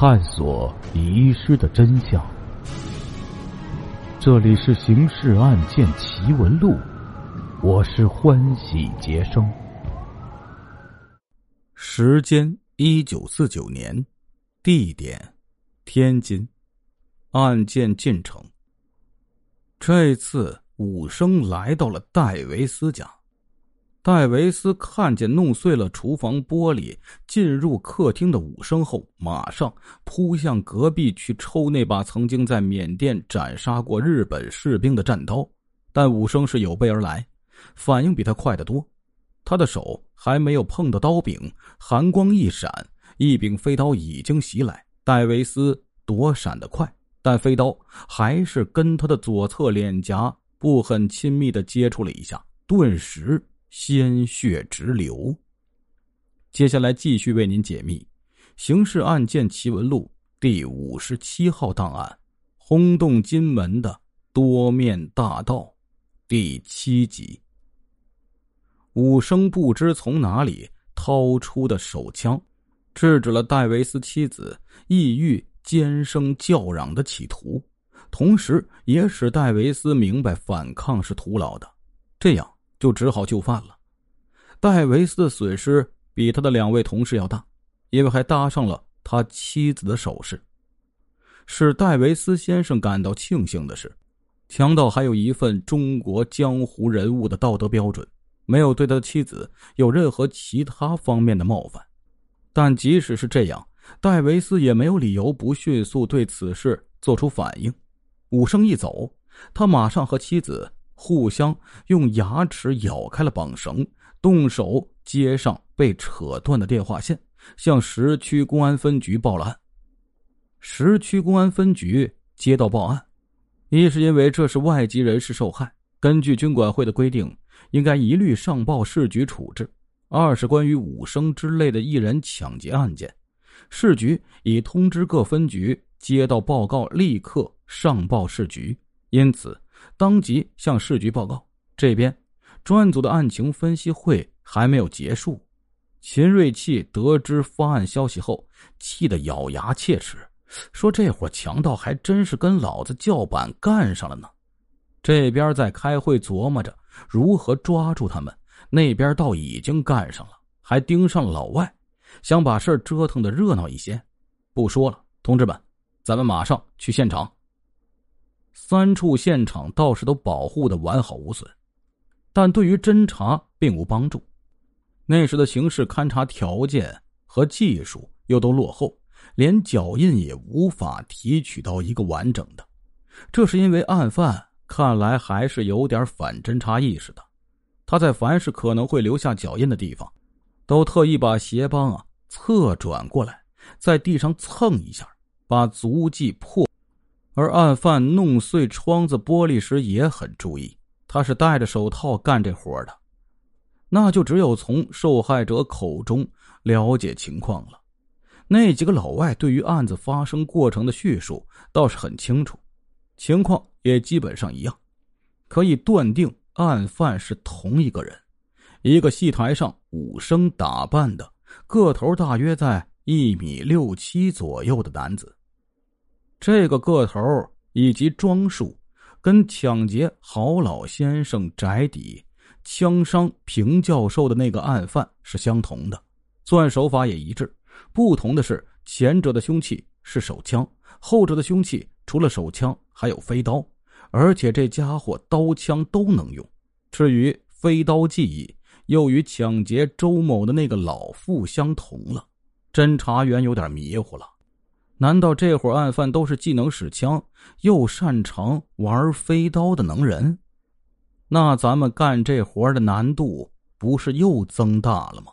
探索遗失的真相。这里是《刑事案件奇闻录》，我是欢喜杰生。时间：一九四九年，地点：天津。案件进程：这次武生来到了戴维斯家。戴维斯看见弄碎了厨房玻璃进入客厅的武生后，马上扑向隔壁去抽那把曾经在缅甸斩杀过日本士兵的战刀。但武生是有备而来，反应比他快得多。他的手还没有碰到刀柄，寒光一闪，一柄飞刀已经袭来。戴维斯躲闪得快，但飞刀还是跟他的左侧脸颊不很亲密的接触了一下，顿时。鲜血直流。接下来继续为您解密《刑事案件奇闻录》第五十七号档案：轰动金门的多面大盗第七集。武生不知从哪里掏出的手枪，制止了戴维斯妻子意欲尖声叫嚷的企图，同时也使戴维斯明白反抗是徒劳的。这样。就只好就范了。戴维斯的损失比他的两位同事要大，因为还搭上了他妻子的首饰。使戴维斯先生感到庆幸的是，强盗还有一份中国江湖人物的道德标准，没有对他的妻子有任何其他方面的冒犯。但即使是这样，戴维斯也没有理由不迅速对此事做出反应。武生一走，他马上和妻子。互相用牙齿咬开了绑绳，动手接上被扯断的电话线，向石区公安分局报了案。石区公安分局接到报案，一是因为这是外籍人士受害，根据军管会的规定，应该一律上报市局处置；二是关于武生之类的艺人抢劫案件，市局已通知各分局接到报告立刻上报市局，因此。当即向市局报告。这边专案组的案情分析会还没有结束，秦瑞气得知发案消息后，气得咬牙切齿，说：“这伙强盗还真是跟老子叫板干上了呢。”这边在开会琢磨着如何抓住他们，那边倒已经干上了，还盯上老外，想把事折腾的热闹一些。不说了，同志们，咱们马上去现场。三处现场倒是都保护的完好无损，但对于侦查并无帮助。那时的刑事勘查条件和技术又都落后，连脚印也无法提取到一个完整的。这是因为案犯看来还是有点反侦查意识的，他在凡是可能会留下脚印的地方，都特意把鞋帮啊侧转过来，在地上蹭一下，把足迹破。而案犯弄碎窗子玻璃时也很注意，他是戴着手套干这活的，那就只有从受害者口中了解情况了。那几个老外对于案子发生过程的叙述倒是很清楚，情况也基本上一样，可以断定案犯是同一个人，一个戏台上武生打扮的，个头大约在一米六七左右的男子。这个个头以及装束，跟抢劫郝老先生宅邸、枪伤平教授的那个案犯是相同的，作案手法也一致。不同的是，前者的凶器是手枪，后者的凶器除了手枪还有飞刀，而且这家伙刀枪都能用。至于飞刀技艺，又与抢劫周某的那个老妇相同了。侦查员有点迷糊了。难道这伙案犯都是既能使枪又擅长玩飞刀的能人？那咱们干这活的难度不是又增大了吗？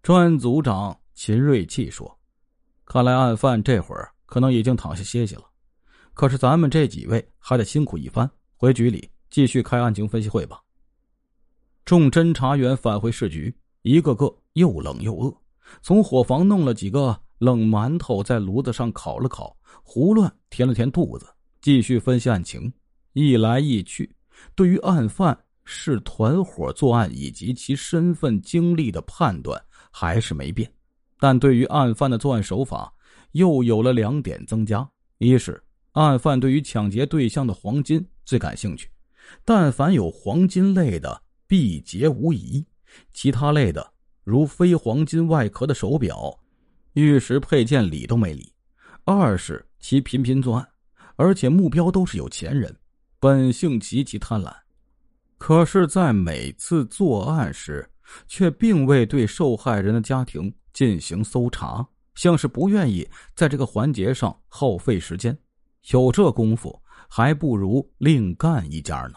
专案组长秦瑞气说：“看来案犯这会儿可能已经躺下歇息了，可是咱们这几位还得辛苦一番，回局里继续开案情分析会吧。”众侦查员返回市局，一个个又冷又饿，从伙房弄了几个。冷馒头在炉子上烤了烤，胡乱填了填肚子，继续分析案情。一来一去，对于案犯是团伙作案以及其身份经历的判断还是没变。但对于案犯的作案手法，又有了两点增加：一是案犯对于抢劫对象的黄金最感兴趣，但凡有黄金类的必劫无疑；其他类的如非黄金外壳的手表、玉石配件理都没理。二是其频频作案，而且目标都是有钱人，本性极其贪婪。可是，在每次作案时，却并未对受害人的家庭进行搜查，像是不愿意在这个环节上耗费时间。有这功夫，还不如另干一家呢。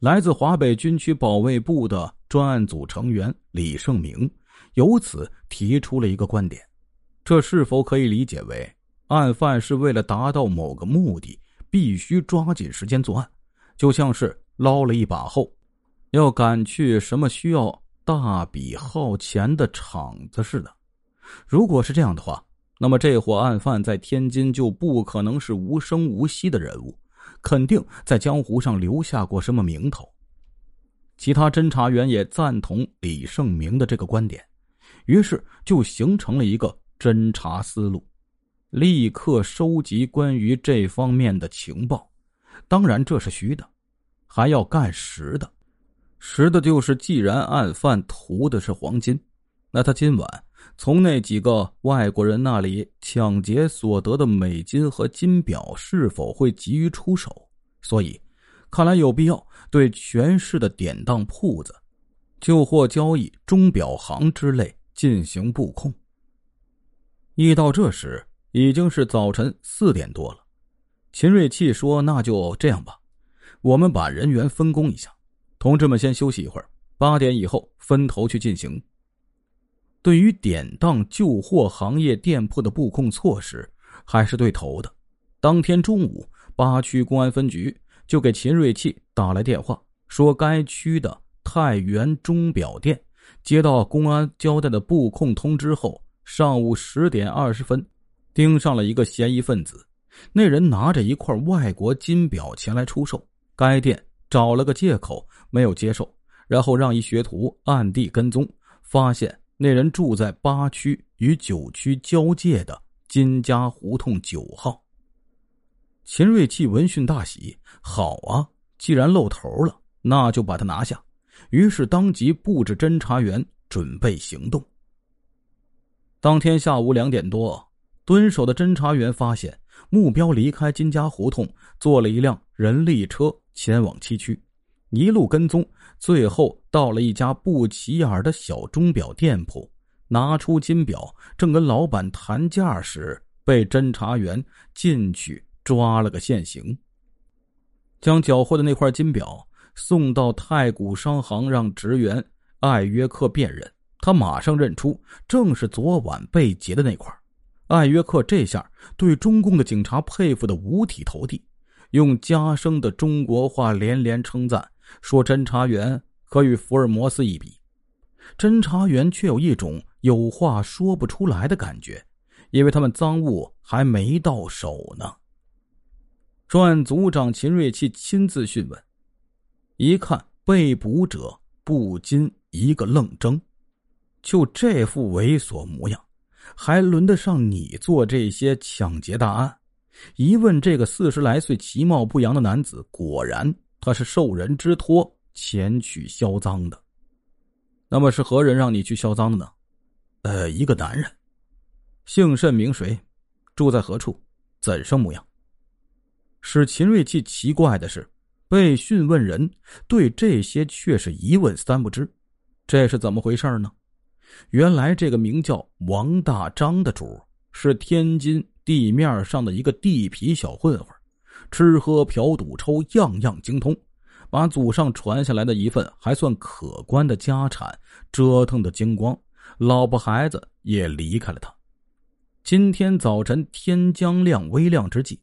来自华北军区保卫部的专案组成员李胜明，由此提出了一个观点：这是否可以理解为，案犯是为了达到某个目的，必须抓紧时间作案，就像是。捞了一把后，要赶去什么需要大笔耗钱的场子似的。如果是这样的话，那么这伙案犯在天津就不可能是无声无息的人物，肯定在江湖上留下过什么名头。其他侦查员也赞同李胜明的这个观点，于是就形成了一个侦查思路，立刻收集关于这方面的情报。当然，这是虚的。还要干实的，实的就是，既然案犯图的是黄金，那他今晚从那几个外国人那里抢劫所得的美金和金表是否会急于出手？所以，看来有必要对全市的典当铺子、旧货交易、钟表行之类进行布控。一到这时，已经是早晨四点多了。秦瑞气说：“那就这样吧。”我们把人员分工一下，同志们先休息一会儿，八点以后分头去进行。对于典当旧货行业店铺的布控措施，还是对头的。当天中午，八区公安分局就给秦瑞气打来电话，说该区的太原钟表店接到公安交代的布控通知后，上午十点二十分，盯上了一个嫌疑分子。那人拿着一块外国金表前来出售。该店找了个借口没有接受，然后让一学徒暗地跟踪，发现那人住在八区与九区交界的金家胡同九号。秦瑞气闻讯大喜，好啊，既然露头了，那就把他拿下。于是当即布置侦查员准备行动。当天下午两点多，蹲守的侦查员发现目标离开金家胡同，坐了一辆人力车。前往七区，一路跟踪，最后到了一家不起眼的小钟表店铺，拿出金表，正跟老板谈价时，被侦查员进去抓了个现行。将缴获的那块金表送到太古商行，让职员艾约克辨认，他马上认出正是昨晚被劫的那块。艾约克这下对中共的警察佩服的五体投地。用加生的中国话连连称赞，说侦查员可与福尔摩斯一比。侦查员却有一种有话说不出来的感觉，因为他们赃物还没到手呢。专案组长秦瑞气亲自讯问，一看被捕者，不禁一个愣怔：就这副猥琐模样，还轮得上你做这些抢劫大案？一问，这个四十来岁、其貌不扬的男子，果然他是受人之托前去销赃的。那么是何人让你去销赃的呢？呃，一个男人，姓甚名谁，住在何处，怎生模样？使秦瑞气奇怪的是，被讯问人对这些却是一问三不知。这是怎么回事呢？原来这个名叫王大章的主是天津。地面上的一个地痞小混混，吃喝嫖赌抽样样精通，把祖上传下来的一份还算可观的家产折腾的精光，老婆孩子也离开了他。今天早晨天将亮微亮之际，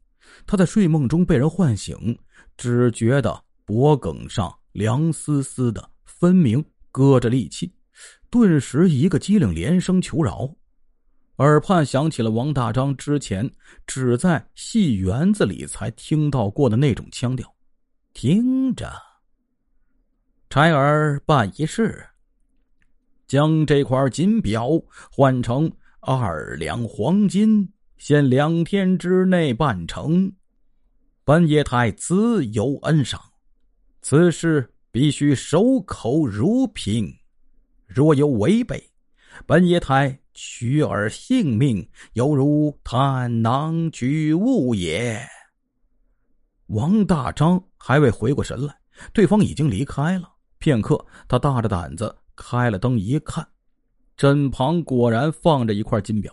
他在睡梦中被人唤醒，只觉得脖颈上凉丝丝的，分明搁着利器，顿时一个机灵，连声求饶。耳畔响起了王大章之前只在戏园子里才听到过的那种腔调：“听着，差儿办一事。”将这块金表换成二两黄金，限两天之内办成。本爷太自有恩赏，此事必须守口如瓶。若有违背，本爷太取尔性命，犹如探囊取物也。王大章还未回过神来，对方已经离开了。片刻，他大着胆子开了灯一看，枕旁果然放着一块金表。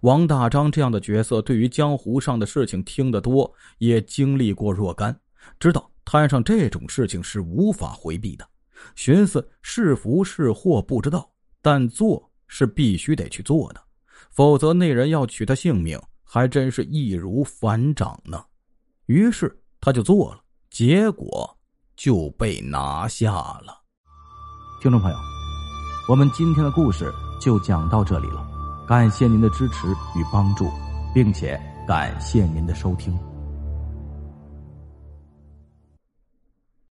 王大章这样的角色，对于江湖上的事情听得多，也经历过若干，知道摊上这种事情是无法回避的。寻思是福是祸不知道，但做是必须得去做的，否则那人要取他性命，还真是易如反掌呢。于是他就做了，结果就被拿下了。听众朋友，我们今天的故事就讲到这里了，感谢您的支持与帮助，并且感谢您的收听。